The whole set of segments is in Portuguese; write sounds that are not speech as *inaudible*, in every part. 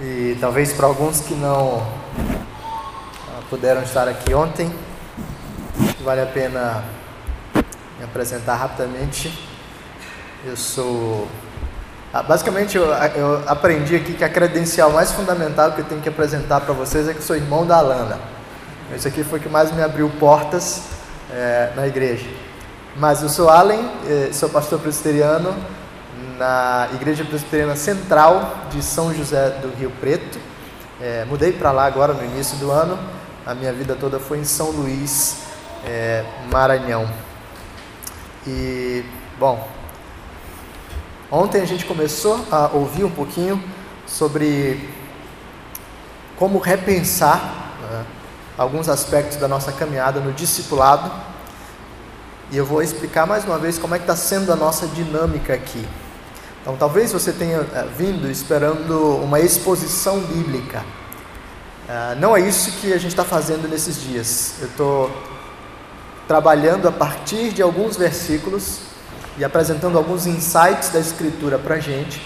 E talvez para alguns que não ah, puderam estar aqui ontem, vale a pena me apresentar rapidamente. Eu sou. Ah, basicamente, eu, eu, aprendi aqui que a credencial mais fundamental que eu tenho que apresentar para vocês é que eu sou irmão da Alana. Isso aqui foi o que mais me abriu portas é, na igreja. Mas eu sou Allen, eh, sou pastor presbiteriano na Igreja Presbiteriana Central de São José do Rio Preto. É, mudei para lá agora no início do ano. A minha vida toda foi em São Luís, é, Maranhão. E, bom, ontem a gente começou a ouvir um pouquinho sobre como repensar né, alguns aspectos da nossa caminhada no discipulado e eu vou explicar mais uma vez como é que está sendo a nossa dinâmica aqui. Então, talvez você tenha uh, vindo esperando uma exposição bíblica. Uh, não é isso que a gente está fazendo nesses dias. Eu estou trabalhando a partir de alguns versículos e apresentando alguns insights da Escritura para a gente,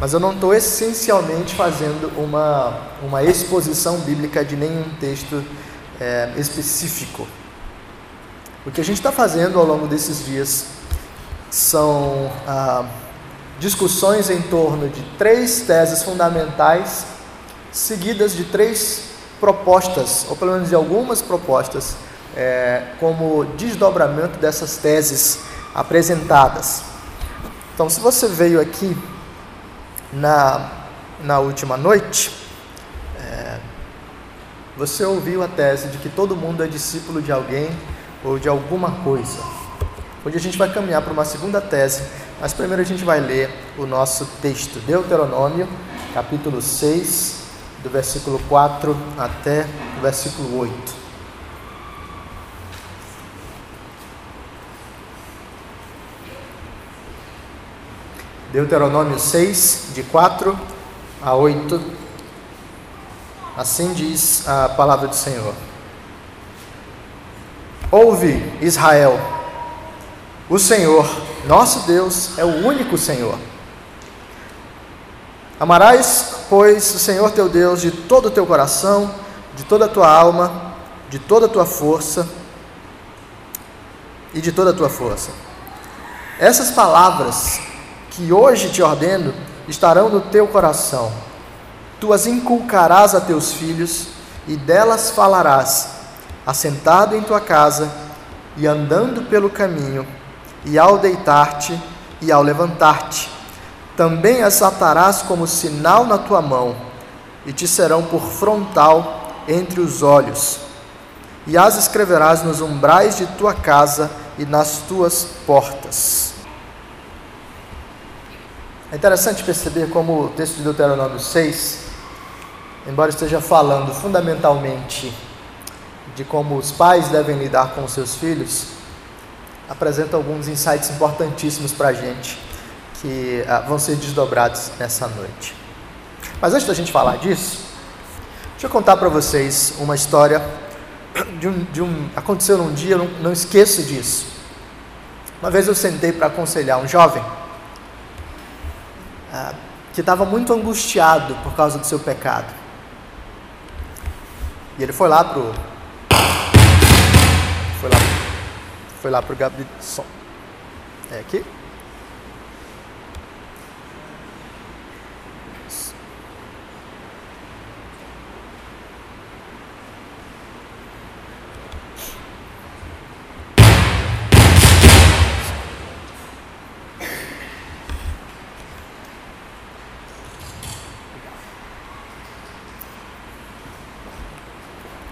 mas eu não estou essencialmente fazendo uma, uma exposição bíblica de nenhum texto é, específico. O que a gente está fazendo ao longo desses dias são ah, discussões em torno de três teses fundamentais, seguidas de três propostas, ou pelo menos de algumas propostas, é, como desdobramento dessas teses apresentadas. Então, se você veio aqui na, na última noite, é, você ouviu a tese de que todo mundo é discípulo de alguém ou de alguma coisa. Hoje a gente vai caminhar para uma segunda tese, mas primeiro a gente vai ler o nosso texto, Deuteronômio, capítulo 6, do versículo 4 até o versículo 8. Deuteronômio 6, de 4 a 8. Assim diz a palavra do Senhor. Ouve, Israel, o Senhor, nosso Deus, é o único Senhor. Amarás, pois, o Senhor teu Deus de todo o teu coração, de toda a tua alma, de toda a tua força e de toda a tua força. Essas palavras que hoje te ordeno estarão no teu coração. Tu as inculcarás a teus filhos e delas falarás assentado em tua casa e andando pelo caminho, e ao deitar-te e ao levantar-te. Também as atarás como sinal na tua mão, e te serão por frontal entre os olhos. E as escreverás nos umbrais de tua casa e nas tuas portas. É interessante perceber como o texto de Deuteronômio 6, embora esteja falando fundamentalmente de como os pais devem lidar com os seus filhos, apresenta alguns insights importantíssimos para a gente que ah, vão ser desdobrados nessa noite. Mas antes da gente falar disso, deixa eu contar para vocês uma história de um, de um aconteceu num dia, não, não esqueço disso. Uma vez eu sentei para aconselhar um jovem ah, que estava muito angustiado por causa do seu pecado. E ele foi lá para o foi lá, foi lá pro gabinete de som. É aqui?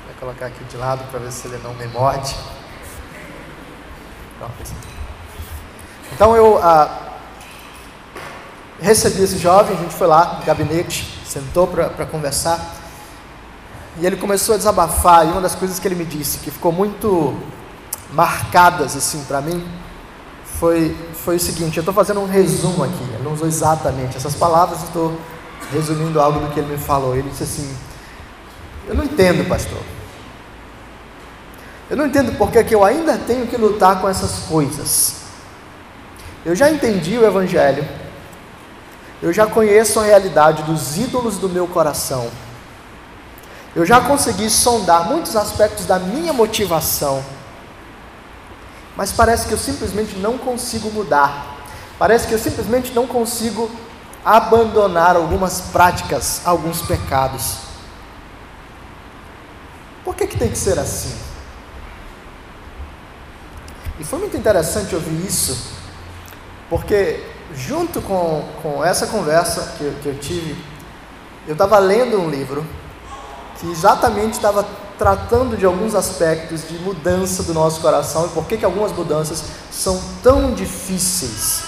Vou colocar aqui de lado para ver se ele não me morde. Então eu ah, recebi esse jovem, a gente foi lá no gabinete, sentou para conversar, e ele começou a desabafar, e uma das coisas que ele me disse, que ficou muito marcadas assim para mim, foi, foi o seguinte, eu estou fazendo um resumo aqui, ele não usou exatamente essas palavras, estou resumindo algo do que ele me falou. Ele disse assim, eu não entendo, pastor. Eu não entendo porque que eu ainda tenho que lutar com essas coisas. Eu já entendi o Evangelho. Eu já conheço a realidade dos ídolos do meu coração. Eu já consegui sondar muitos aspectos da minha motivação. Mas parece que eu simplesmente não consigo mudar. Parece que eu simplesmente não consigo abandonar algumas práticas, alguns pecados. Por que, que tem que ser assim? E foi muito interessante ouvir isso, porque junto com, com essa conversa que, que eu tive, eu estava lendo um livro que exatamente estava tratando de alguns aspectos de mudança do nosso coração e por que, que algumas mudanças são tão difíceis.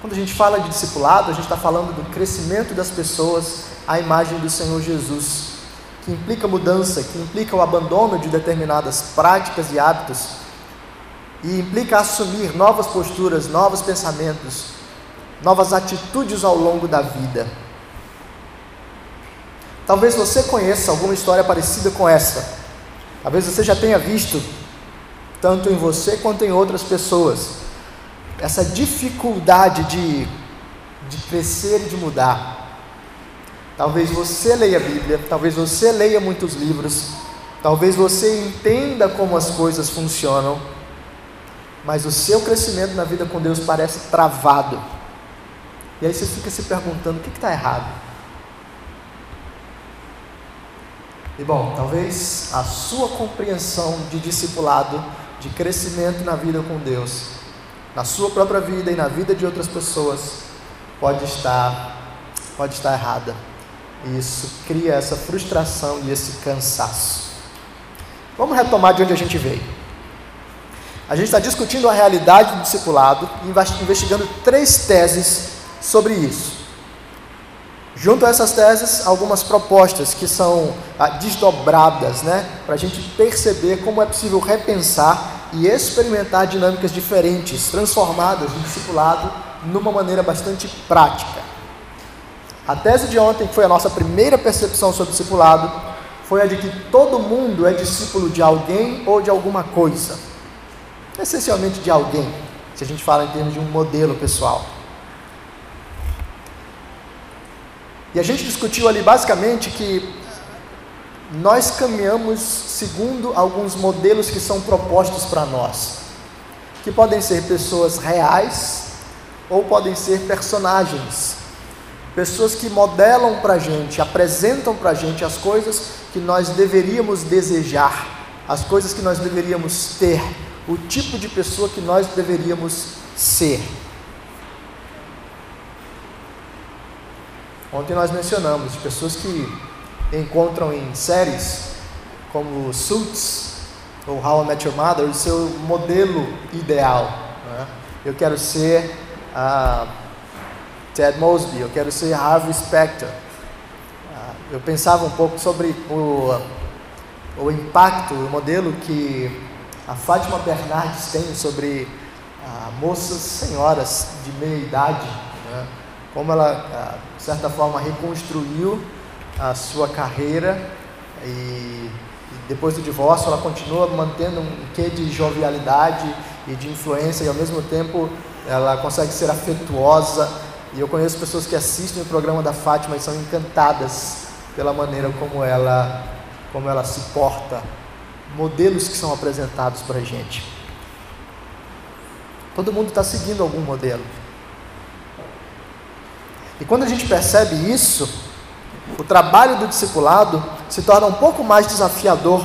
Quando a gente fala de discipulado, a gente está falando do crescimento das pessoas à imagem do Senhor Jesus, que implica mudança, que implica o abandono de determinadas práticas e hábitos, e implica assumir novas posturas, novos pensamentos, novas atitudes ao longo da vida. Talvez você conheça alguma história parecida com essa. Talvez você já tenha visto, tanto em você quanto em outras pessoas essa dificuldade de, de crescer e de mudar. Talvez você leia a Bíblia, talvez você leia muitos livros, talvez você entenda como as coisas funcionam, mas o seu crescimento na vida com Deus parece travado. E aí você fica se perguntando: o que está errado? E bom, talvez a sua compreensão de discipulado, de crescimento na vida com Deus, na sua própria vida e na vida de outras pessoas pode estar pode estar errada. E isso cria essa frustração e esse cansaço. Vamos retomar de onde a gente veio. A gente está discutindo a realidade do discipulado e investigando três teses sobre isso. Junto a essas teses, algumas propostas que são ah, desdobradas, né, para a gente perceber como é possível repensar e experimentar dinâmicas diferentes, transformadas do discipulado numa maneira bastante prática. A tese de ontem, que foi a nossa primeira percepção sobre o discipulado, foi a de que todo mundo é discípulo de alguém ou de alguma coisa. Essencialmente de alguém, se a gente fala em termos de um modelo pessoal. E a gente discutiu ali basicamente que nós caminhamos segundo alguns modelos que são propostos para nós, que podem ser pessoas reais ou podem ser personagens, pessoas que modelam para a gente, apresentam para a gente as coisas que nós deveríamos desejar, as coisas que nós deveríamos ter, o tipo de pessoa que nós deveríamos ser. Ontem nós mencionamos pessoas que encontram em séries como Suits ou How I Met Your Mother o seu modelo ideal. Né? Eu quero ser uh, Ted Mosby, eu quero ser Harvey Specter. Uh, eu pensava um pouco sobre o, o impacto, o modelo que a Fátima Bernardes tem sobre uh, moças senhoras de meia idade, né? como ela, de certa forma, reconstruiu a sua carreira e, e, depois do divórcio ela continua mantendo um quê de jovialidade e de influência e ao mesmo tempo ela consegue ser afetuosa e eu conheço pessoas que assistem o programa da Fátima e são encantadas pela maneira como ela como ela se porta modelos que são apresentados para a gente todo mundo está seguindo algum modelo e quando a gente percebe isso o trabalho do discipulado se torna um pouco mais desafiador,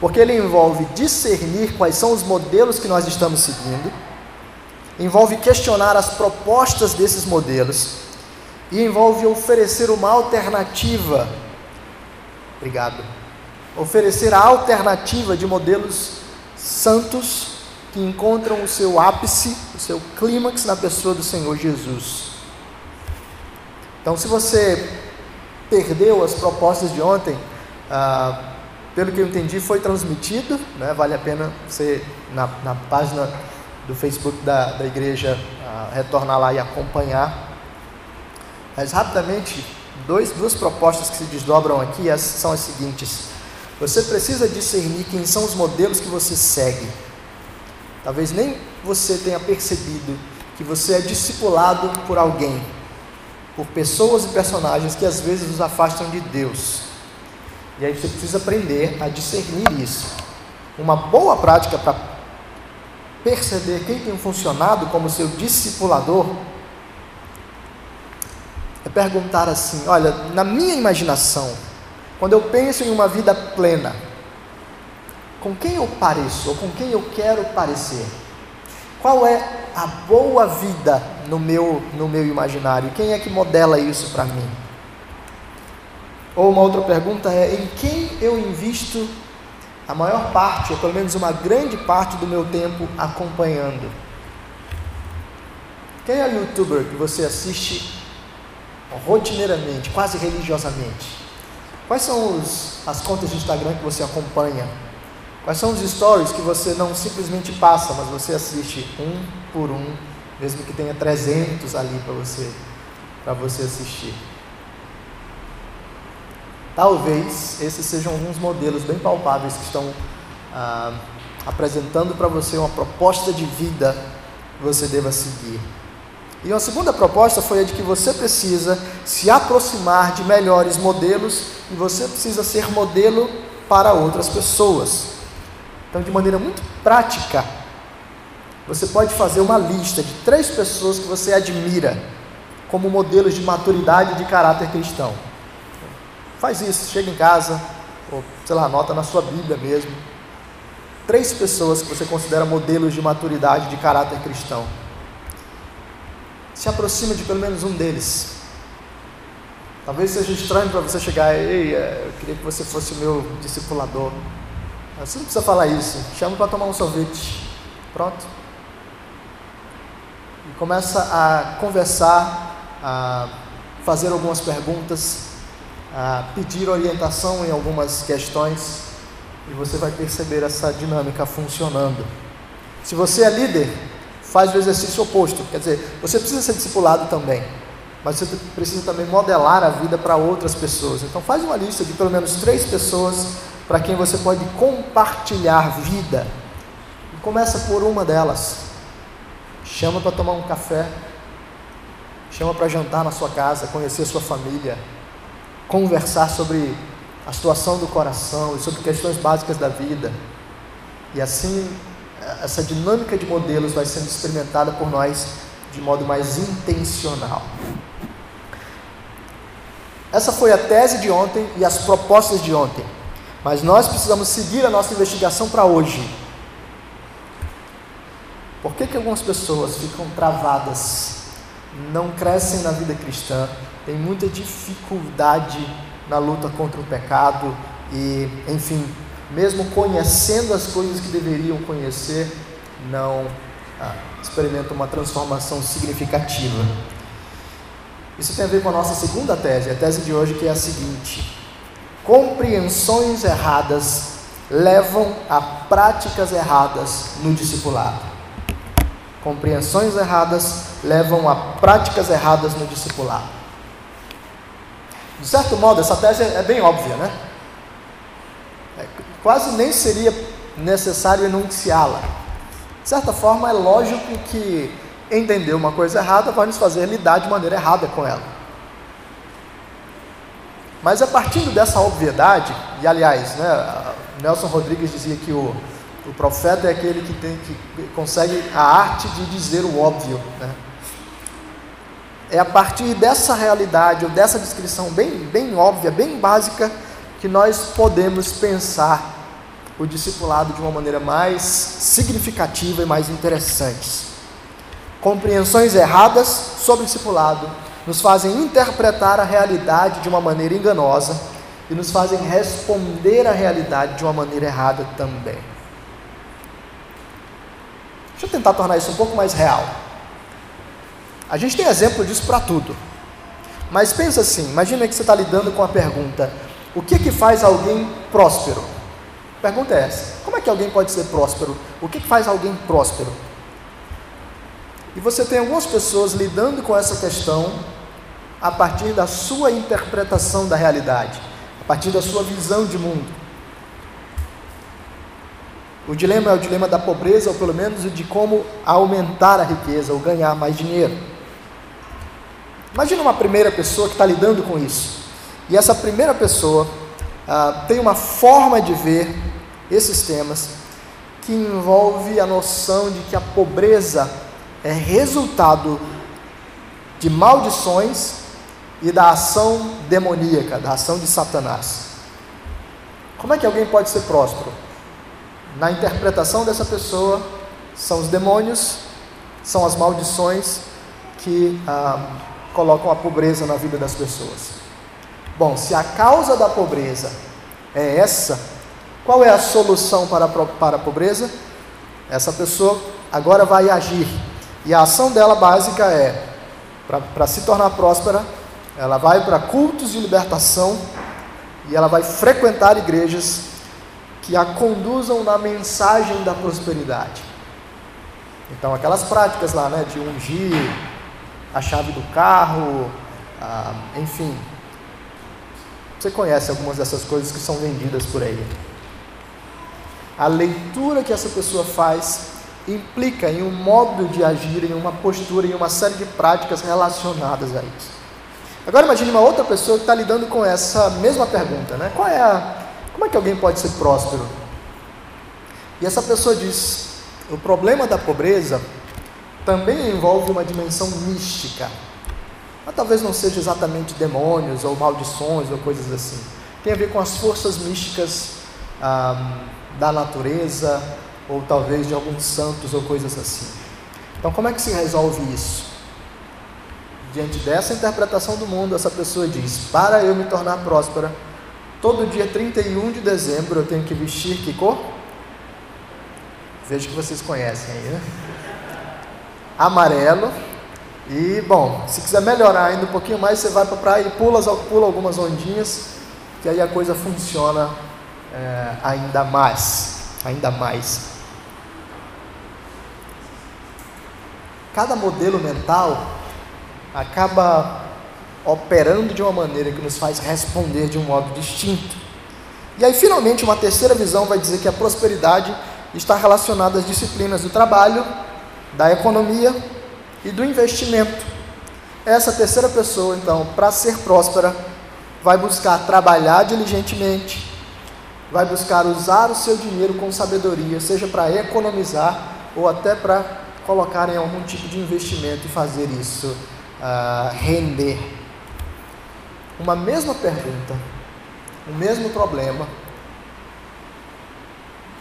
porque ele envolve discernir quais são os modelos que nós estamos seguindo, envolve questionar as propostas desses modelos e envolve oferecer uma alternativa. Obrigado. Oferecer a alternativa de modelos santos que encontram o seu ápice, o seu clímax na pessoa do Senhor Jesus. Então, se você perdeu as propostas de ontem, ah, pelo que eu entendi, foi transmitido, né? vale a pena você, na, na página do Facebook da, da igreja, ah, retornar lá e acompanhar. Mas, rapidamente, dois, duas propostas que se desdobram aqui são as seguintes. Você precisa discernir quem são os modelos que você segue. Talvez nem você tenha percebido que você é discipulado por alguém por pessoas e personagens que às vezes nos afastam de Deus. E aí você precisa aprender a discernir isso. Uma boa prática para perceber quem tem funcionado como seu discipulador é perguntar assim: olha, na minha imaginação, quando eu penso em uma vida plena, com quem eu pareço ou com quem eu quero parecer? Qual é a boa vida no meu, no meu imaginário? Quem é que modela isso para mim? Ou uma outra pergunta é: em quem eu invisto a maior parte, ou pelo menos uma grande parte do meu tempo acompanhando? Quem é o youtuber que você assiste rotineiramente, quase religiosamente? Quais são os, as contas de Instagram que você acompanha? Quais são os stories que você não simplesmente passa, mas você assiste um por um, mesmo que tenha 300 ali para você, para você assistir? Talvez esses sejam alguns modelos bem palpáveis que estão ah, apresentando para você uma proposta de vida que você deva seguir. E uma segunda proposta foi a de que você precisa se aproximar de melhores modelos e você precisa ser modelo para outras pessoas. Então, de maneira muito prática, você pode fazer uma lista de três pessoas que você admira como modelos de maturidade de caráter cristão. Faz isso, chega em casa, ou sei lá, anota na sua Bíblia mesmo. Três pessoas que você considera modelos de maturidade de caráter cristão. Se aproxima de pelo menos um deles. Talvez seja estranho para você chegar, ei, é, eu queria que você fosse o meu discipulador. Você não precisa falar isso. Chama para tomar um sorvete. Pronto. E começa a conversar, a fazer algumas perguntas, a pedir orientação em algumas questões e você vai perceber essa dinâmica funcionando. Se você é líder, faz o exercício oposto. Quer dizer, você precisa ser discipulado também, mas você precisa também modelar a vida para outras pessoas. Então faz uma lista de pelo menos três pessoas para quem você pode compartilhar vida. E começa por uma delas. Chama para tomar um café. Chama para jantar na sua casa, conhecer sua família, conversar sobre a situação do coração e sobre questões básicas da vida. E assim, essa dinâmica de modelos vai sendo experimentada por nós de modo mais intencional. Essa foi a tese de ontem e as propostas de ontem. Mas nós precisamos seguir a nossa investigação para hoje. Por que, que algumas pessoas ficam travadas, não crescem na vida cristã, têm muita dificuldade na luta contra o pecado e, enfim, mesmo conhecendo as coisas que deveriam conhecer, não ah, experimentam uma transformação significativa? Isso tem a ver com a nossa segunda tese, a tese de hoje que é a seguinte: compreensões erradas levam a práticas erradas no discipulado. Compreensões erradas levam a práticas erradas no discipulado. De certo modo, essa tese é bem óbvia, né? É, quase nem seria necessário enunciá-la. De certa forma, é lógico que entender uma coisa errada vai nos fazer lidar de maneira errada com ela. Mas a partir dessa obviedade, e aliás, né, Nelson Rodrigues dizia que o, o profeta é aquele que, tem, que consegue a arte de dizer o óbvio. Né? É a partir dessa realidade, ou dessa descrição bem, bem óbvia, bem básica, que nós podemos pensar o discipulado de uma maneira mais significativa e mais interessante. Compreensões erradas sobre o discipulado nos fazem interpretar a realidade de uma maneira enganosa e nos fazem responder à realidade de uma maneira errada também. Deixa eu tentar tornar isso um pouco mais real. A gente tem exemplo disso para tudo. Mas pensa assim, imagina que você está lidando com a pergunta: o que que faz alguém próspero? Pergunta é essa: como é que alguém pode ser próspero? O que, que faz alguém próspero? E você tem algumas pessoas lidando com essa questão a partir da sua interpretação da realidade, a partir da sua visão de mundo. O dilema é o dilema da pobreza, ou pelo menos o de como aumentar a riqueza ou ganhar mais dinheiro. Imagina uma primeira pessoa que está lidando com isso. E essa primeira pessoa ah, tem uma forma de ver esses temas que envolve a noção de que a pobreza é resultado de maldições e da ação demoníaca, da ação de Satanás. Como é que alguém pode ser próspero? Na interpretação dessa pessoa, são os demônios, são as maldições que ah, colocam a pobreza na vida das pessoas. Bom, se a causa da pobreza é essa, qual é a solução para a, para a pobreza? Essa pessoa agora vai agir. E a ação dela básica é, para se tornar próspera, ela vai para cultos de libertação e ela vai frequentar igrejas que a conduzam na mensagem da prosperidade. Então, aquelas práticas lá, né, de ungir a chave do carro, ah, enfim. Você conhece algumas dessas coisas que são vendidas por aí. A leitura que essa pessoa faz implica em um modo de agir, em uma postura, em uma série de práticas relacionadas a isso. Agora imagine uma outra pessoa que está lidando com essa mesma pergunta, né? Qual é a, como é que alguém pode ser próspero? E essa pessoa diz: o problema da pobreza também envolve uma dimensão mística. Mas talvez não seja exatamente demônios ou maldições ou coisas assim. Tem a ver com as forças místicas ah, da natureza ou talvez de alguns santos ou coisas assim. Então, como é que se resolve isso? Diante dessa interpretação do mundo, essa pessoa diz: Para eu me tornar próspera, todo dia 31 de dezembro eu tenho que vestir que cor? Vejo que vocês conhecem aí, né? Amarelo. E, bom, se quiser melhorar ainda um pouquinho mais, você vai para a praia e pula, pula algumas ondinhas, que aí a coisa funciona é, ainda mais. Ainda mais. Cada modelo mental acaba operando de uma maneira que nos faz responder de um modo distinto. E aí, finalmente, uma terceira visão vai dizer que a prosperidade está relacionado às disciplinas do trabalho, da economia e do investimento. Essa terceira pessoa, então, para ser próspera, vai buscar trabalhar diligentemente, vai buscar usar o seu dinheiro com sabedoria, seja para economizar ou até para colocar em algum tipo de investimento e fazer isso uh, render. Uma mesma pergunta, o mesmo problema,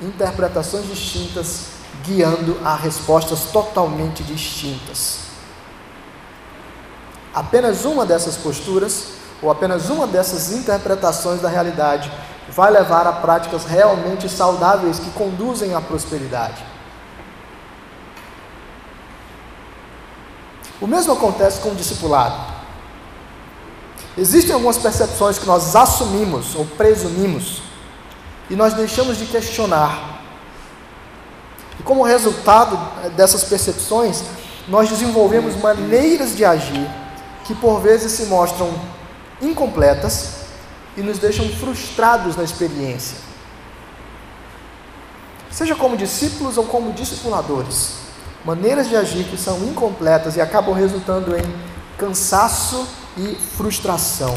interpretações distintas guiando a respostas totalmente distintas. Apenas uma dessas posturas, ou apenas uma dessas interpretações da realidade, vai levar a práticas realmente saudáveis que conduzem à prosperidade. O mesmo acontece com o discipulado. Existem algumas percepções que nós assumimos ou presumimos e nós deixamos de questionar. Como resultado dessas percepções, nós desenvolvemos maneiras de agir que por vezes se mostram incompletas e nos deixam frustrados na experiência. Seja como discípulos ou como discipuladores, maneiras de agir que são incompletas e acabam resultando em cansaço e frustração.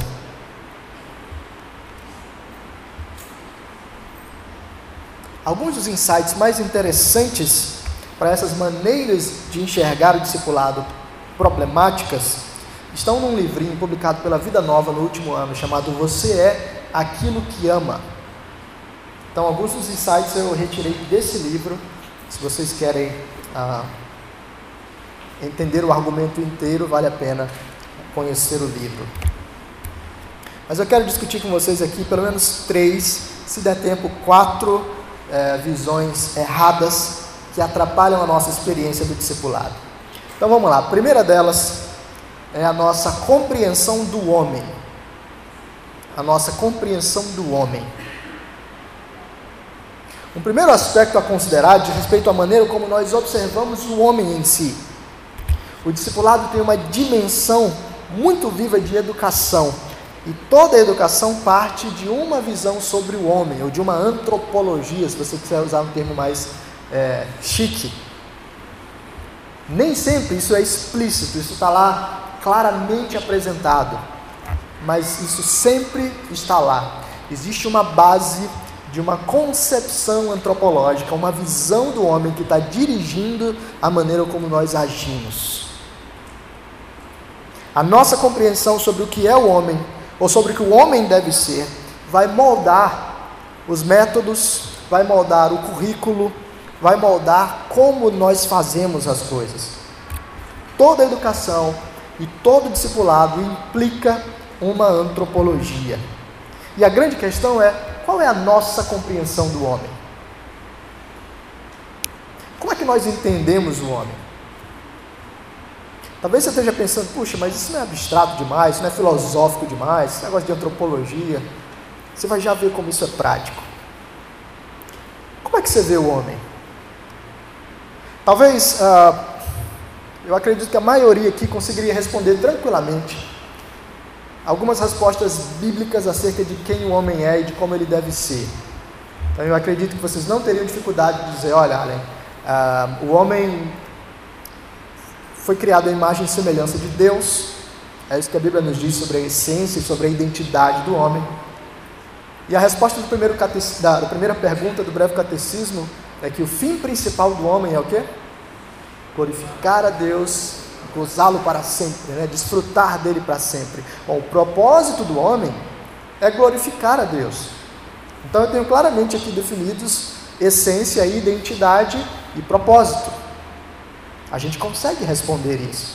Alguns dos insights mais interessantes para essas maneiras de enxergar o discipulado problemáticas estão num livrinho publicado pela Vida Nova no último ano, chamado Você é aquilo que ama. Então, alguns dos insights eu retirei desse livro. Se vocês querem ah, entender o argumento inteiro, vale a pena conhecer o livro. Mas eu quero discutir com vocês aqui pelo menos três, se der tempo, quatro é, visões erradas que atrapalham a nossa experiência do discipulado. Então vamos lá, a primeira delas é a nossa compreensão do homem. A nossa compreensão do homem. Um primeiro aspecto a considerar diz respeito à maneira como nós observamos o homem em si. O discipulado tem uma dimensão muito viva de educação e toda a educação parte de uma visão sobre o homem, ou de uma antropologia, se você quiser usar um termo mais é, chique. Nem sempre isso é explícito, isso está lá claramente apresentado, mas isso sempre está lá. Existe uma base de uma concepção antropológica, uma visão do homem que está dirigindo a maneira como nós agimos. A nossa compreensão sobre o que é o homem, ou sobre o que o homem deve ser, vai moldar os métodos, vai moldar o currículo, vai moldar como nós fazemos as coisas. Toda educação e todo discipulado implica uma antropologia. E a grande questão é: qual é a nossa compreensão do homem? Como é que nós entendemos o homem? Talvez você esteja pensando, puxa, mas isso não é abstrato demais, isso não é filosófico demais, esse negócio de antropologia. Você vai já ver como isso é prático. Como é que você vê o homem? Talvez, uh, eu acredito que a maioria aqui conseguiria responder tranquilamente algumas respostas bíblicas acerca de quem o homem é e de como ele deve ser. Então eu acredito que vocês não teriam dificuldade de dizer, olha, Allen, uh, o homem foi criado à imagem e semelhança de Deus. É isso que a Bíblia nos diz sobre a essência e sobre a identidade do homem. E a resposta do primeiro da, da primeira pergunta do breve catecismo é que o fim principal do homem é o quê? Glorificar a Deus, gozá-lo para sempre, né? desfrutar dele para sempre. Bom, o propósito do homem é glorificar a Deus. Então eu tenho claramente aqui definidos essência, identidade e propósito. A gente consegue responder isso.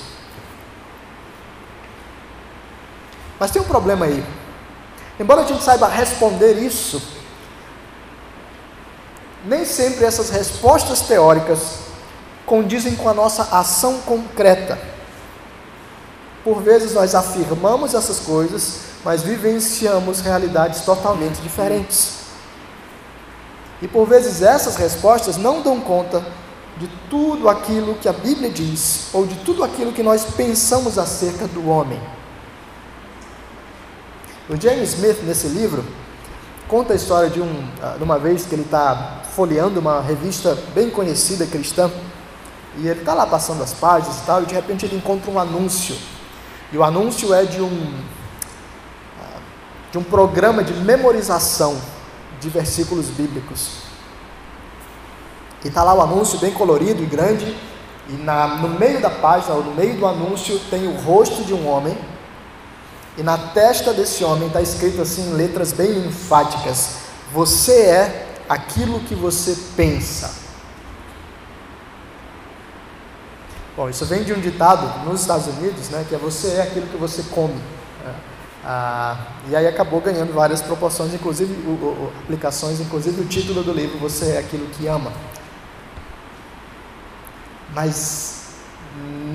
Mas tem um problema aí. Embora a gente saiba responder isso, nem sempre essas respostas teóricas condizem com a nossa ação concreta. Por vezes nós afirmamos essas coisas, mas vivenciamos realidades totalmente diferentes. E por vezes essas respostas não dão conta de tudo aquilo que a Bíblia diz, ou de tudo aquilo que nós pensamos acerca do homem. O James Smith, nesse livro, conta a história de, um, ah, de uma vez que ele está folheando uma revista bem conhecida cristã, e ele está lá passando as páginas e tal, e de repente ele encontra um anúncio. E o anúncio é de um, ah, de um programa de memorização de versículos bíblicos. E está lá o anúncio bem colorido e grande, e na, no meio da página, ou no meio do anúncio, tem o rosto de um homem e na testa desse homem está escrito assim em letras bem enfáticas: Você é aquilo que você pensa. Bom, isso vem de um ditado nos Estados Unidos, né, que é você é aquilo que você come. Né? Ah, e aí acabou ganhando várias proporções, inclusive o, o, aplicações, inclusive o título do livro, Você é aquilo que ama. Mas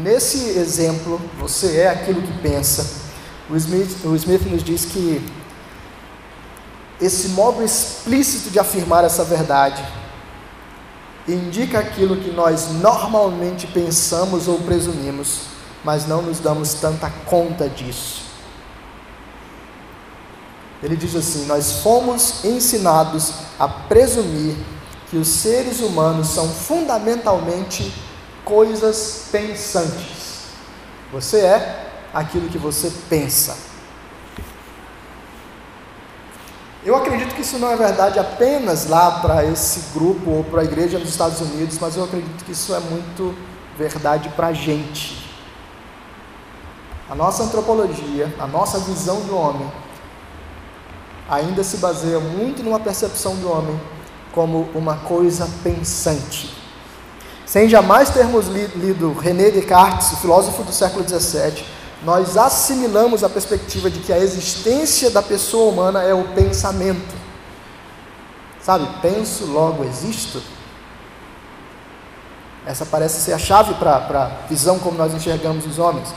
nesse exemplo, você é aquilo que pensa o Smith, o Smith nos diz que esse modo explícito de afirmar essa verdade indica aquilo que nós normalmente pensamos ou presumimos, mas não nos damos tanta conta disso. Ele diz assim: Nós fomos ensinados a presumir que os seres humanos são fundamentalmente coisas pensantes. Você é aquilo que você pensa. Eu acredito que isso não é verdade apenas lá para esse grupo ou para a igreja nos Estados Unidos, mas eu acredito que isso é muito verdade para a gente. A nossa antropologia, a nossa visão do homem, ainda se baseia muito numa percepção do homem como uma coisa pensante. Sem jamais termos lido René Descartes, o filósofo do século XVII, nós assimilamos a perspectiva de que a existência da pessoa humana é o pensamento. Sabe, penso, logo existo. Essa parece ser a chave para a visão como nós enxergamos os homens.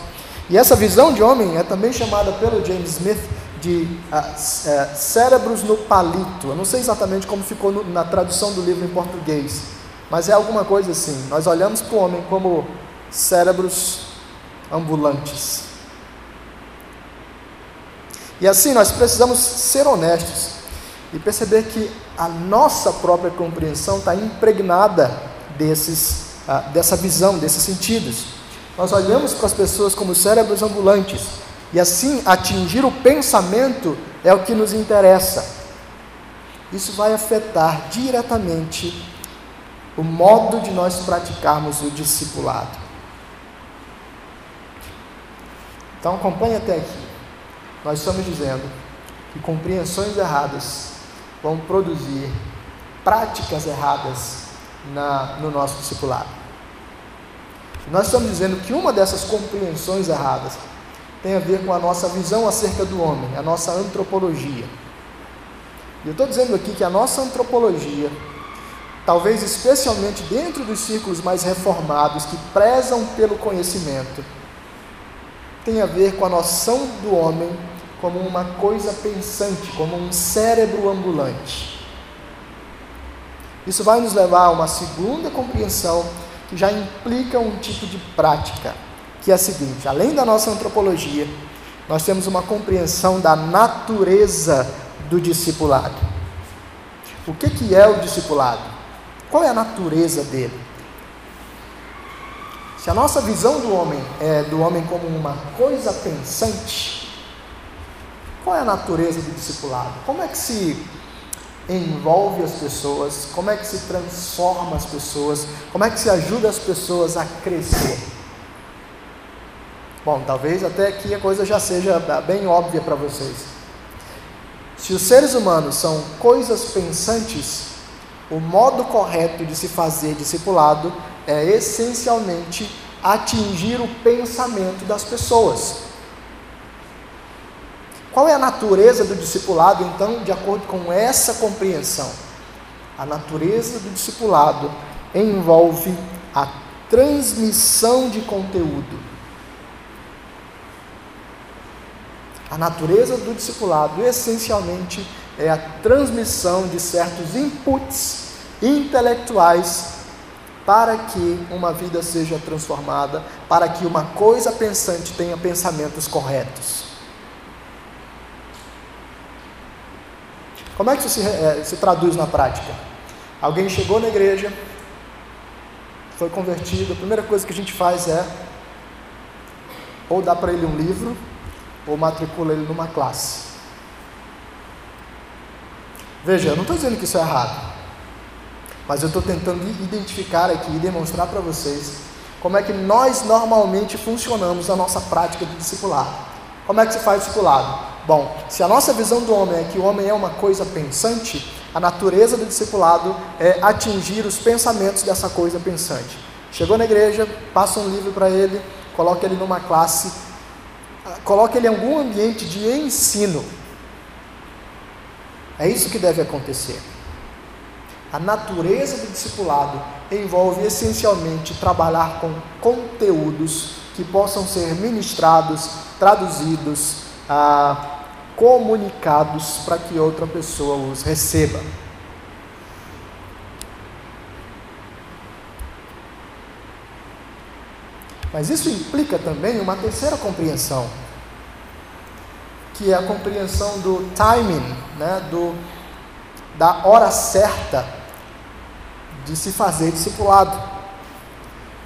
E essa visão de homem é também chamada pelo James Smith de uh, uh, cérebros no palito. Eu não sei exatamente como ficou no, na tradução do livro em português, mas é alguma coisa assim. Nós olhamos para o homem como cérebros ambulantes. E assim nós precisamos ser honestos e perceber que a nossa própria compreensão está impregnada desses, uh, dessa visão, desses sentidos. Nós olhamos para as pessoas como cérebros ambulantes e assim atingir o pensamento é o que nos interessa. Isso vai afetar diretamente o modo de nós praticarmos o discipulado. Então acompanhe até aqui. Nós estamos dizendo que compreensões erradas vão produzir práticas erradas na, no nosso discipulado. Nós estamos dizendo que uma dessas compreensões erradas tem a ver com a nossa visão acerca do homem, a nossa antropologia. E eu estou dizendo aqui que a nossa antropologia, talvez especialmente dentro dos círculos mais reformados que prezam pelo conhecimento, tem a ver com a noção do homem como uma coisa pensante, como um cérebro ambulante. Isso vai nos levar a uma segunda compreensão que já implica um tipo de prática, que é a seguinte: além da nossa antropologia, nós temos uma compreensão da natureza do discipulado. O que, que é o discipulado? Qual é a natureza dele? Se a nossa visão do homem é do homem como uma coisa pensante, qual é a natureza do discipulado? Como é que se envolve as pessoas? Como é que se transforma as pessoas? Como é que se ajuda as pessoas a crescer? Bom, talvez até aqui a coisa já seja bem óbvia para vocês. Se os seres humanos são coisas pensantes, o modo correto de se fazer discipulado é essencialmente atingir o pensamento das pessoas. Qual é a natureza do discipulado, então, de acordo com essa compreensão? A natureza do discipulado envolve a transmissão de conteúdo. A natureza do discipulado, essencialmente, é a transmissão de certos inputs intelectuais para que uma vida seja transformada, para que uma coisa pensante tenha pensamentos corretos. Como é que isso se, é, se traduz na prática? Alguém chegou na igreja, foi convertido, a primeira coisa que a gente faz é ou dá para ele um livro, ou matricula ele numa classe. Veja, eu não estou dizendo que isso é errado. Mas eu estou tentando identificar aqui e demonstrar para vocês como é que nós normalmente funcionamos na nossa prática de discipulado. Como é que se faz discipulado? Bom, se a nossa visão do homem é que o homem é uma coisa pensante, a natureza do discipulado é atingir os pensamentos dessa coisa pensante. Chegou na igreja, passa um livro para ele, coloca ele numa classe, coloca ele em algum ambiente de ensino. É isso que deve acontecer. A natureza do discipulado envolve essencialmente trabalhar com conteúdos que possam ser ministrados, traduzidos, ah, comunicados para que outra pessoa os receba. Mas isso implica também uma terceira compreensão, que é a compreensão do timing, né, do, da hora certa de se fazer discipulado.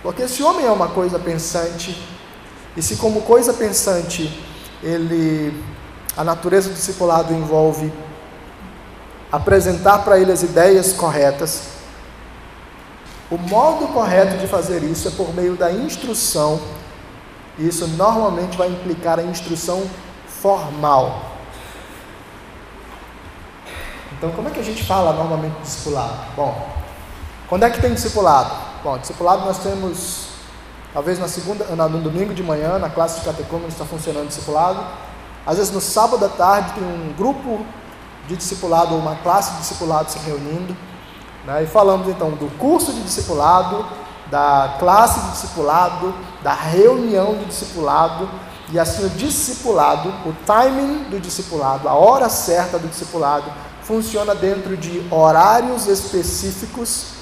Porque se o homem é uma coisa pensante, e se como coisa pensante ele a natureza do discipulado envolve apresentar para ele as ideias corretas, o modo correto de fazer isso é por meio da instrução, e isso normalmente vai implicar a instrução formal. Então, como é que a gente fala normalmente discipulado? Bom, quando é que tem discipulado? Bom, discipulado nós temos, talvez na segunda, no domingo de manhã, na classe de catecúmenos está funcionando discipulado. Às vezes no sábado à tarde tem um grupo de discipulado ou uma classe de discipulado se reunindo. Né? E falamos então do curso de discipulado, da classe de discipulado, da reunião de discipulado e assim o discipulado, o timing do discipulado, a hora certa do discipulado funciona dentro de horários específicos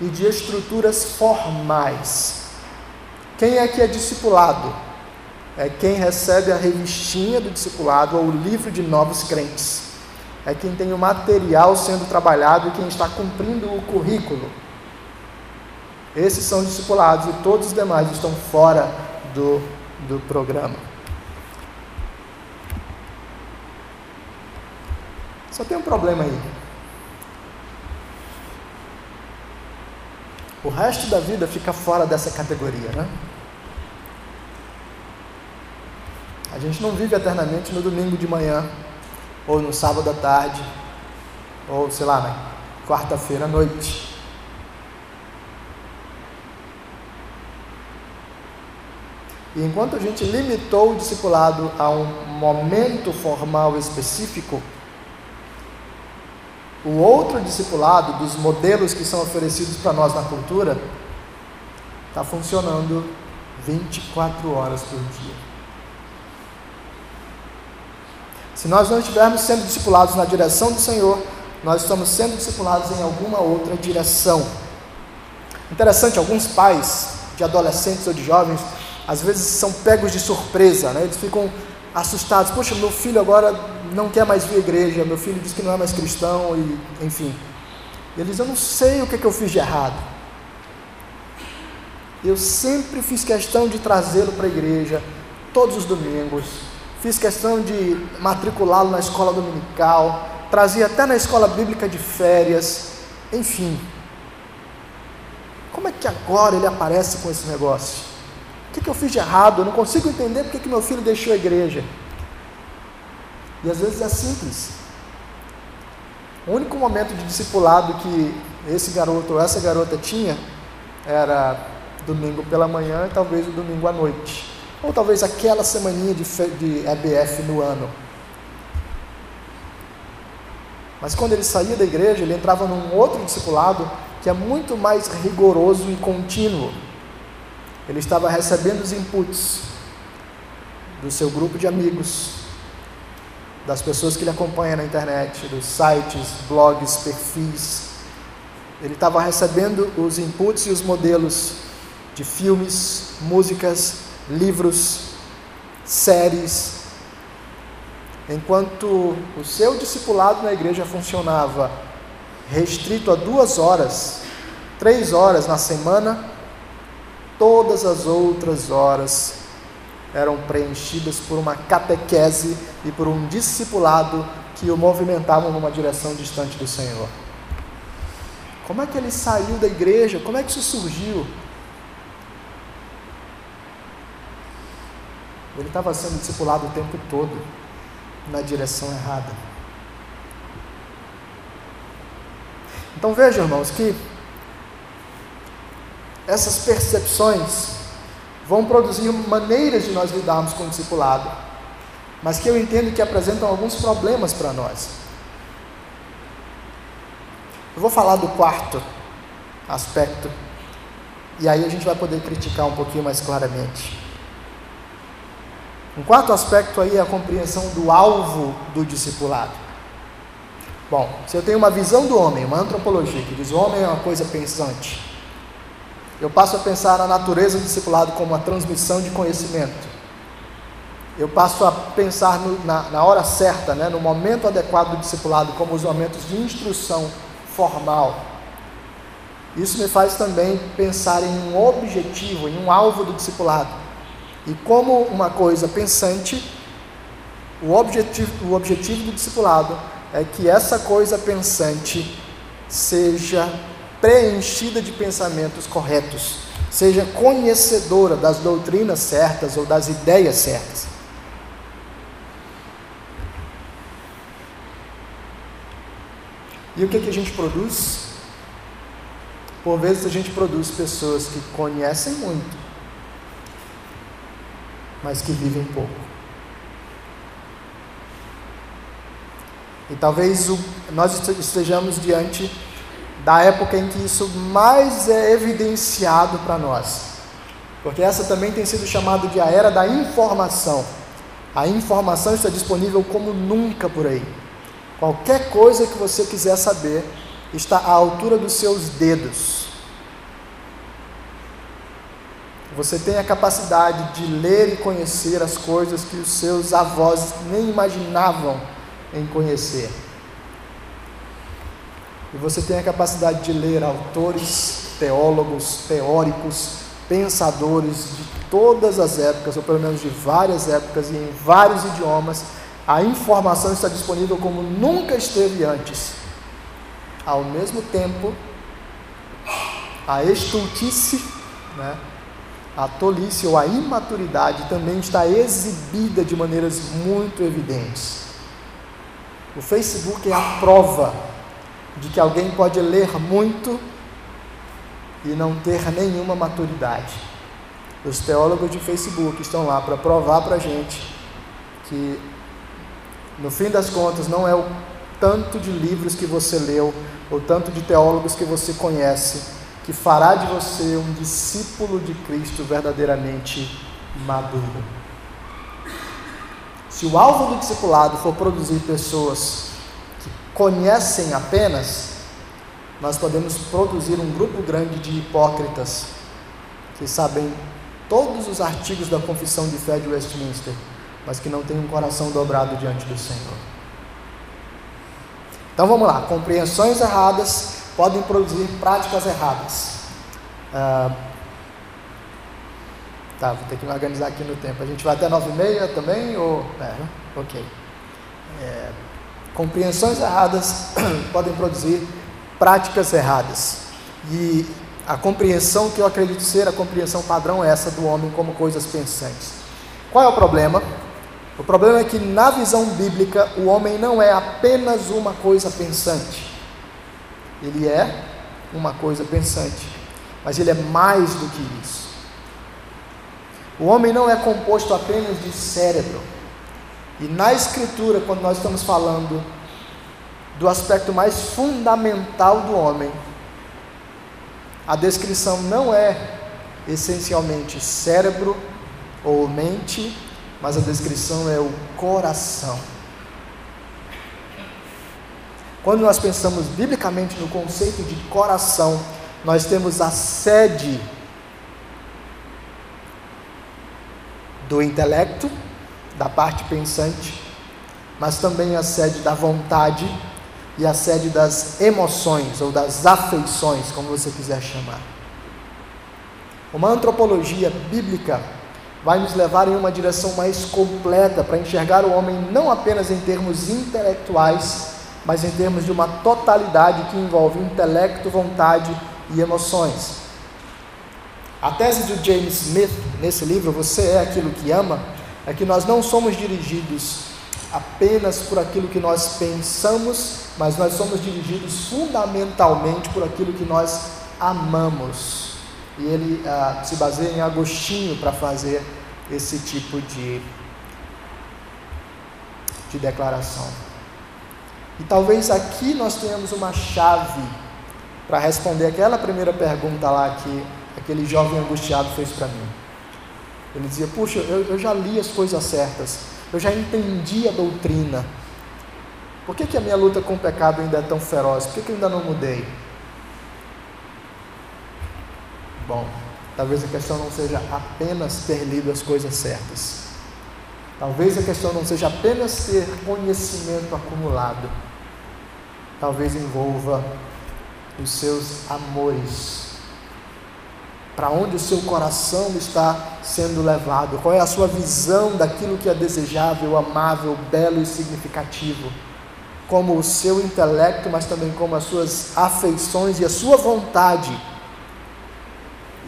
e de estruturas formais. Quem é que é discipulado? É quem recebe a revistinha do discipulado ou o livro de novos crentes. É quem tem o material sendo trabalhado e quem está cumprindo o currículo. Esses são discipulados e todos os demais estão fora do, do programa. Só tem um problema aí. O resto da vida fica fora dessa categoria, né? A gente não vive eternamente no domingo de manhã, ou no sábado à tarde, ou sei lá, na quarta-feira à noite. E enquanto a gente limitou o discipulado a um momento formal específico, o outro discipulado, dos modelos que são oferecidos para nós na cultura, está funcionando 24 horas por dia. Se nós não estivermos sendo discipulados na direção do Senhor, nós estamos sendo discipulados em alguma outra direção. Interessante, alguns pais de adolescentes ou de jovens, às vezes são pegos de surpresa, né? eles ficam assustados. Poxa, meu filho agora não quer mais vir à igreja, meu filho diz que não é mais cristão, e enfim. Eles, eu não sei o que, é que eu fiz de errado. Eu sempre fiz questão de trazê-lo para a igreja, todos os domingos. Fiz questão de matriculá-lo na escola dominical, trazia até na escola bíblica de férias, enfim. Como é que agora ele aparece com esse negócio? O que, que eu fiz de errado? Eu não consigo entender porque que meu filho deixou a igreja. E às vezes é simples. O único momento de discipulado que esse garoto ou essa garota tinha era domingo pela manhã e talvez o domingo à noite. Ou talvez aquela semaninha de, de EBF no ano. Mas quando ele saía da igreja, ele entrava num outro discipulado que é muito mais rigoroso e contínuo. Ele estava recebendo os inputs do seu grupo de amigos, das pessoas que ele acompanha na internet, dos sites, blogs, perfis. Ele estava recebendo os inputs e os modelos de filmes, músicas, livros, séries. Enquanto o seu discipulado na igreja funcionava restrito a duas horas, três horas na semana, todas as outras horas eram preenchidas por uma catequese e por um discipulado que o movimentavam numa direção distante do Senhor. Como é que ele saiu da igreja? Como é que isso surgiu? Ele estava sendo discipulado o tempo todo na direção errada. Então veja, irmãos, que essas percepções vão produzir maneiras de nós lidarmos com o discipulado, mas que eu entendo que apresentam alguns problemas para nós. Eu vou falar do quarto aspecto, e aí a gente vai poder criticar um pouquinho mais claramente. Um quarto aspecto aí é a compreensão do alvo do discipulado. Bom, se eu tenho uma visão do homem, uma antropologia que diz o homem é uma coisa pensante, eu passo a pensar na natureza do discipulado como uma transmissão de conhecimento. Eu passo a pensar no, na, na, hora certa, né, no momento adequado do discipulado, como os momentos de instrução formal. Isso me faz também pensar em um objetivo, em um alvo do discipulado. E como uma coisa pensante, o objetivo, o objetivo do discipulado é que essa coisa pensante seja preenchida de pensamentos corretos, seja conhecedora das doutrinas certas ou das ideias certas. E o que, que a gente produz? Por vezes a gente produz pessoas que conhecem muito, mas que vivem pouco. E talvez o, nós estejamos diante da época em que isso mais é evidenciado para nós. Porque essa também tem sido chamada de a era da informação. A informação está disponível como nunca por aí. Qualquer coisa que você quiser saber está à altura dos seus dedos. Você tem a capacidade de ler e conhecer as coisas que os seus avós nem imaginavam em conhecer. E você tem a capacidade de ler autores, teólogos, teóricos, pensadores de todas as épocas, ou pelo menos de várias épocas e em vários idiomas, a informação está disponível como nunca esteve antes. Ao mesmo tempo, a estultice, né, a tolice ou a imaturidade também está exibida de maneiras muito evidentes. O Facebook é a prova de que alguém pode ler muito e não ter nenhuma maturidade. Os teólogos de Facebook estão lá para provar para a gente que, no fim das contas, não é o tanto de livros que você leu, ou tanto de teólogos que você conhece, que fará de você um discípulo de Cristo verdadeiramente maduro. Se o alvo do discipulado for produzir pessoas conhecem apenas, nós podemos produzir um grupo grande de hipócritas que sabem todos os artigos da confissão de fé de Westminster, mas que não têm um coração dobrado diante do Senhor. Então vamos lá, compreensões erradas podem produzir práticas erradas. Ah, tá, vou ter que me organizar aqui no tempo. A gente vai até nove e meia também? Ou, é, ok. É, compreensões erradas *clears throat* podem produzir práticas erradas. E a compreensão que eu acredito ser a compreensão padrão é essa do homem como coisas pensantes. Qual é o problema? O problema é que na visão bíblica o homem não é apenas uma coisa pensante. Ele é uma coisa pensante, mas ele é mais do que isso. O homem não é composto apenas de cérebro. E na Escritura, quando nós estamos falando do aspecto mais fundamental do homem, a descrição não é essencialmente cérebro ou mente, mas a descrição é o coração. Quando nós pensamos biblicamente no conceito de coração, nós temos a sede do intelecto, da parte pensante, mas também a sede da vontade e a sede das emoções ou das afeições, como você quiser chamar. Uma antropologia bíblica vai nos levar em uma direção mais completa para enxergar o homem não apenas em termos intelectuais, mas em termos de uma totalidade que envolve intelecto, vontade e emoções. A tese do James Smith nesse livro, Você é aquilo que ama, é que nós não somos dirigidos apenas por aquilo que nós pensamos, mas nós somos dirigidos fundamentalmente por aquilo que nós amamos. E ele ah, se baseia em Agostinho para fazer esse tipo de, de declaração. E talvez aqui nós tenhamos uma chave para responder aquela primeira pergunta lá que aquele jovem angustiado fez para mim. Ele dizia: Puxa, eu, eu já li as coisas certas, eu já entendi a doutrina. Por que, que a minha luta com o pecado ainda é tão feroz? Por que, que eu ainda não mudei? Bom, talvez a questão não seja apenas ter lido as coisas certas. Talvez a questão não seja apenas ter conhecimento acumulado. Talvez envolva os seus amores para onde o seu coração está sendo levado, qual é a sua visão daquilo que é desejável, amável, belo e significativo, como o seu intelecto, mas também como as suas afeições e a sua vontade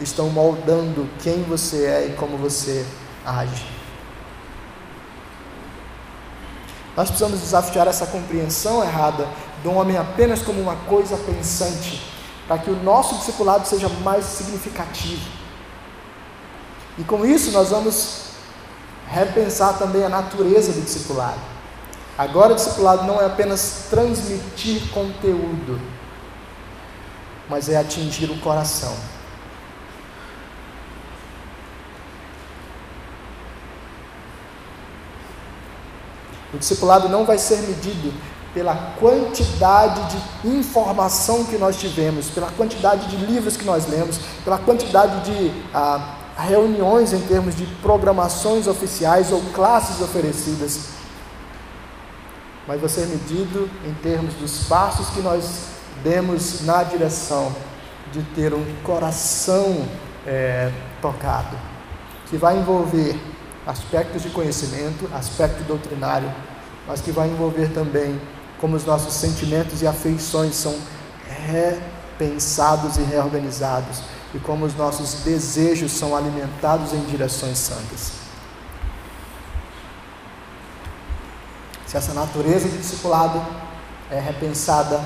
estão moldando quem você é e como você age. Nós precisamos desafiar essa compreensão errada do homem apenas como uma coisa pensante para que o nosso discipulado seja mais significativo. E com isso nós vamos repensar também a natureza do discipulado. Agora o discipulado não é apenas transmitir conteúdo, mas é atingir o coração. O discipulado não vai ser medido pela quantidade de informação que nós tivemos, pela quantidade de livros que nós lemos, pela quantidade de ah, reuniões em termos de programações oficiais ou classes oferecidas, mas vai ser medido em termos dos passos que nós demos na direção de ter um coração é, tocado. que vai envolver aspectos de conhecimento, aspecto doutrinário, mas que vai envolver também como os nossos sentimentos e afeições são repensados e reorganizados e como os nossos desejos são alimentados em direções santas. Se essa natureza de discipulado é repensada,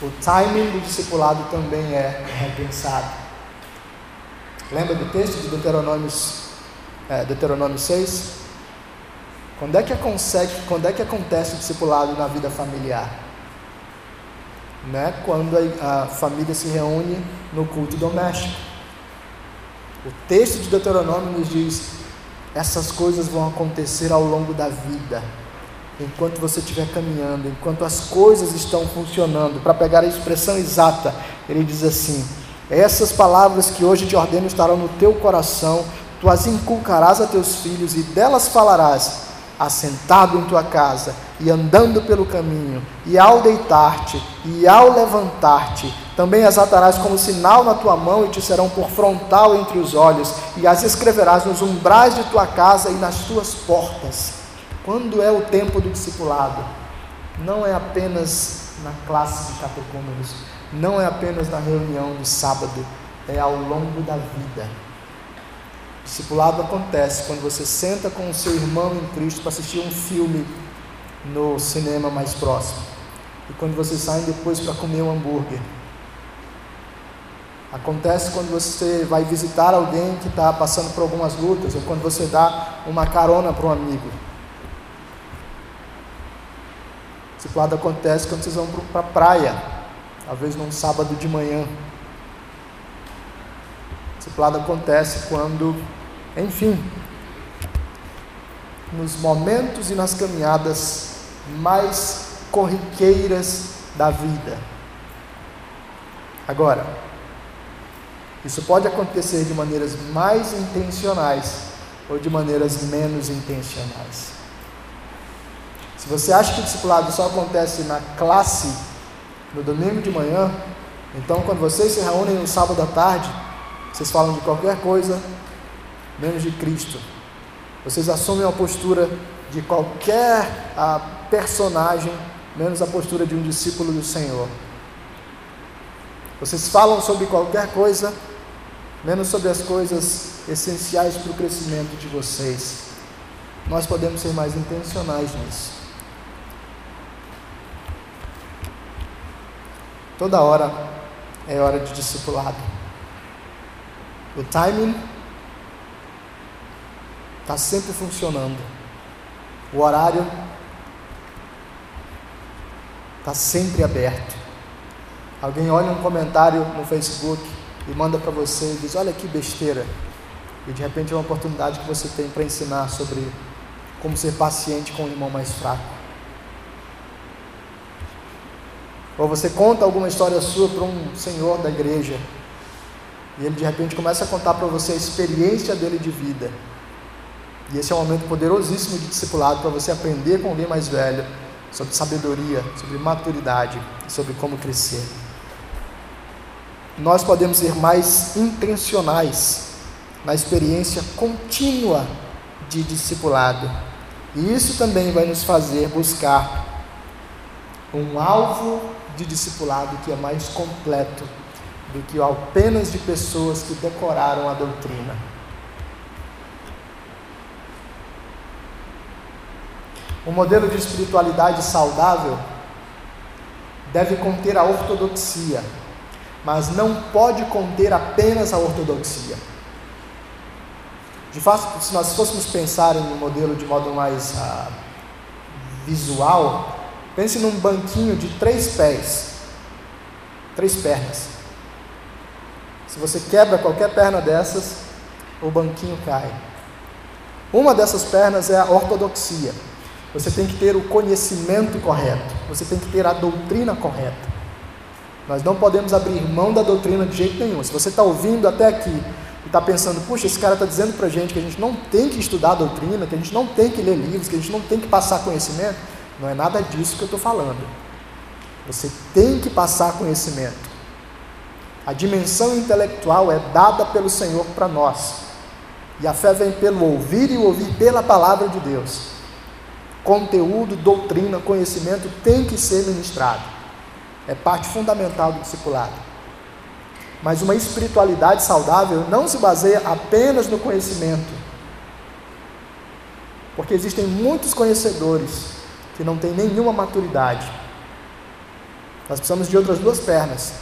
o timing do discipulado também é repensado. Lembra do texto de Deuteronômio, é, Deuteronômio 6? Quando é, que quando é que acontece o discipulado na vida familiar? Né? Quando a, a família se reúne no culto doméstico. O texto de Deuteronômio nos diz: essas coisas vão acontecer ao longo da vida, enquanto você estiver caminhando, enquanto as coisas estão funcionando. Para pegar a expressão exata, ele diz assim: essas palavras que hoje te ordeno estarão no teu coração, tu as inculcarás a teus filhos e delas falarás assentado em tua casa e andando pelo caminho, e ao deitar-te e ao levantar-te, também as atarás como sinal na tua mão e te serão por frontal entre os olhos, e as escreverás nos umbrais de tua casa e nas tuas portas. Quando é o tempo do discipulado? Não é apenas na classe de catecúmenos, não é apenas na reunião do sábado, é ao longo da vida Discipulado acontece quando você senta com o seu irmão em Cristo para assistir um filme no cinema mais próximo. E quando vocês saem depois para comer um hambúrguer. Acontece quando você vai visitar alguém que está passando por algumas lutas, ou quando você dá uma carona para um amigo. Discipulado acontece quando vocês vão para a praia, talvez num sábado de manhã. Discipulado acontece quando, enfim, nos momentos e nas caminhadas mais corriqueiras da vida. Agora, isso pode acontecer de maneiras mais intencionais ou de maneiras menos intencionais. Se você acha que o discipulado só acontece na classe no domingo de manhã, então quando vocês se reúnem no sábado à tarde, vocês falam de qualquer coisa menos de Cristo. Vocês assumem a postura de qualquer a, personagem menos a postura de um discípulo do Senhor. Vocês falam sobre qualquer coisa menos sobre as coisas essenciais para o crescimento de vocês. Nós podemos ser mais intencionais nisso. Toda hora é hora de discipulado. O timing está sempre funcionando. O horário está sempre aberto. Alguém olha um comentário no Facebook e manda para você e diz: Olha que besteira. E de repente é uma oportunidade que você tem para ensinar sobre como ser paciente com o irmão mais fraco. Ou você conta alguma história sua para um senhor da igreja e ele de repente começa a contar para você a experiência dele de vida. E esse é um momento poderosíssimo de discipulado para você aprender com alguém mais velho sobre sabedoria, sobre maturidade, sobre como crescer. Nós podemos ser mais intencionais na experiência contínua de discipulado. E isso também vai nos fazer buscar um alvo de discipulado que é mais completo do que apenas de pessoas que decoraram a doutrina. O modelo de espiritualidade saudável deve conter a ortodoxia, mas não pode conter apenas a ortodoxia. De fato, se nós fôssemos pensar em um modelo de modo mais ah, visual, pense num banquinho de três pés, três pernas. Se você quebra qualquer perna dessas, o banquinho cai. Uma dessas pernas é a ortodoxia. Você tem que ter o conhecimento correto, você tem que ter a doutrina correta. Nós não podemos abrir mão da doutrina de jeito nenhum. Se você está ouvindo até aqui e está pensando, puxa, esse cara está dizendo para a gente que a gente não tem que estudar a doutrina, que a gente não tem que ler livros, que a gente não tem que passar conhecimento, não é nada disso que eu estou falando. Você tem que passar conhecimento. A dimensão intelectual é dada pelo Senhor para nós. E a fé vem pelo ouvir e ouvir pela palavra de Deus. Conteúdo, doutrina, conhecimento tem que ser ministrado. É parte fundamental do discipulado. Mas uma espiritualidade saudável não se baseia apenas no conhecimento. Porque existem muitos conhecedores que não têm nenhuma maturidade. Nós precisamos de outras duas pernas.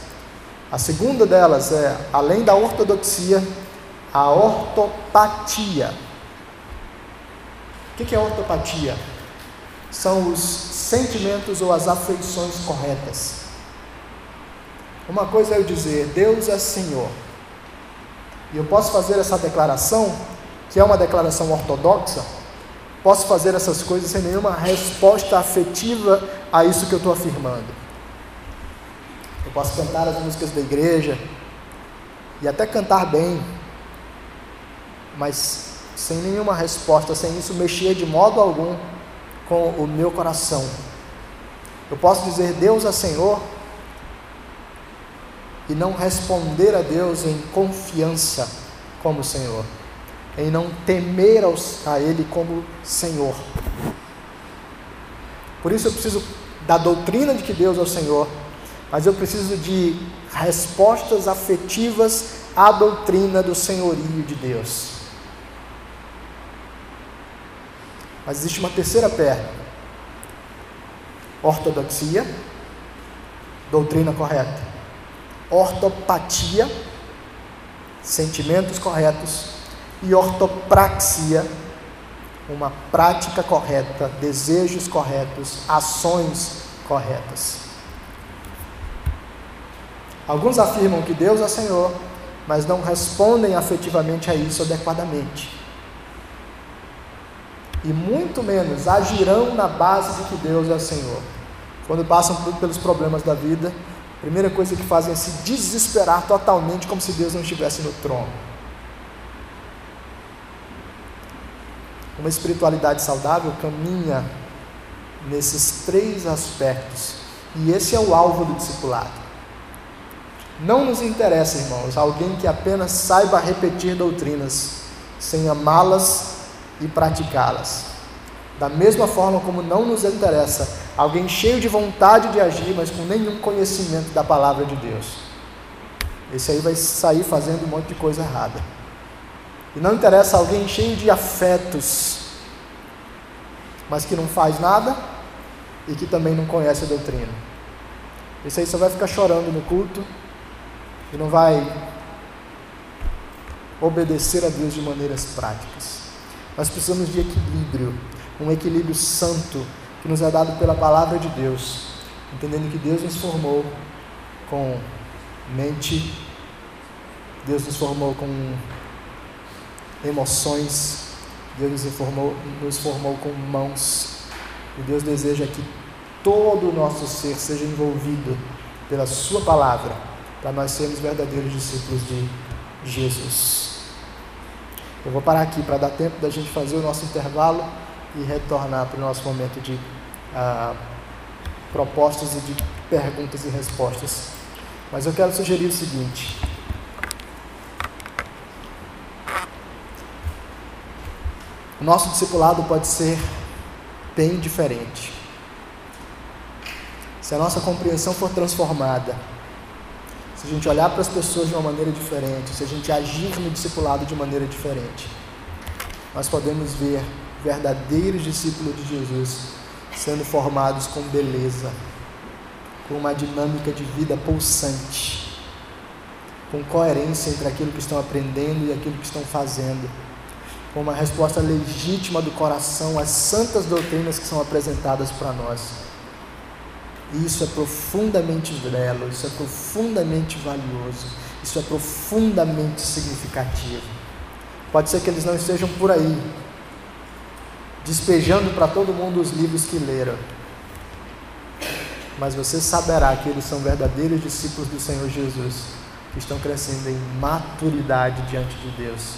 A segunda delas é, além da ortodoxia, a ortopatia. O que é ortopatia? São os sentimentos ou as afeições corretas. Uma coisa é eu dizer, Deus é Senhor. E eu posso fazer essa declaração, que é uma declaração ortodoxa, posso fazer essas coisas sem nenhuma resposta afetiva a isso que eu estou afirmando. Eu posso cantar as músicas da igreja e até cantar bem, mas sem nenhuma resposta, sem isso mexer de modo algum com o meu coração. Eu posso dizer Deus é Senhor e não responder a Deus em confiança como Senhor, em não temer a Ele como Senhor. Por isso eu preciso da doutrina de que Deus é o Senhor, mas eu preciso de respostas afetivas à doutrina do senhorio de Deus. Mas existe uma terceira perna: ortodoxia, doutrina correta ortopatia, sentimentos corretos, e ortopraxia, uma prática correta, desejos corretos, ações corretas. Alguns afirmam que Deus é Senhor, mas não respondem afetivamente a isso adequadamente. E muito menos agirão na base de que Deus é Senhor. Quando passam pelos problemas da vida, a primeira coisa que fazem é se desesperar totalmente, como se Deus não estivesse no trono. Uma espiritualidade saudável caminha nesses três aspectos, e esse é o alvo do discipulado. Não nos interessa, irmãos, alguém que apenas saiba repetir doutrinas, sem amá-las e praticá-las. Da mesma forma como não nos interessa alguém cheio de vontade de agir, mas com nenhum conhecimento da palavra de Deus. Esse aí vai sair fazendo um monte de coisa errada. E não interessa alguém cheio de afetos, mas que não faz nada e que também não conhece a doutrina. Esse aí só vai ficar chorando no culto e não vai obedecer a Deus de maneiras práticas. Nós precisamos de equilíbrio um equilíbrio santo que nos é dado pela palavra de Deus, entendendo que Deus nos formou com mente, Deus nos formou com emoções, Deus nos formou, nos formou com mãos, e Deus deseja que todo o nosso ser seja envolvido pela Sua palavra, para nós sermos verdadeiros discípulos de Jesus. Eu vou parar aqui para dar tempo da gente fazer o nosso intervalo e retornar para o nosso momento de ah, propostas e de perguntas e respostas. Mas eu quero sugerir o seguinte: o nosso discipulado pode ser bem diferente. Se a nossa compreensão for transformada, se a gente olhar para as pessoas de uma maneira diferente, se a gente agir no discipulado de maneira diferente, nós podemos ver verdadeiros discípulos de Jesus, sendo formados com beleza, com uma dinâmica de vida pulsante, com coerência entre aquilo que estão aprendendo e aquilo que estão fazendo, com uma resposta legítima do coração às santas doutrinas que são apresentadas para nós. Isso é profundamente belo, isso é profundamente valioso, isso é profundamente significativo. Pode ser que eles não estejam por aí, despejando para todo mundo os livros que leram. Mas você saberá que eles são verdadeiros discípulos do Senhor Jesus, que estão crescendo em maturidade diante de Deus.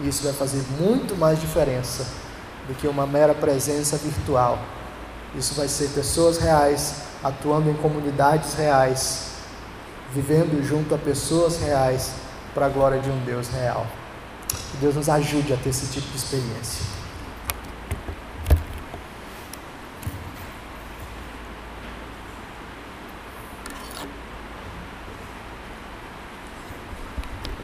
E isso vai fazer muito mais diferença do que uma mera presença virtual. Isso vai ser pessoas reais, atuando em comunidades reais, vivendo junto a pessoas reais, para a glória de um Deus real. Que Deus nos ajude a ter esse tipo de experiência.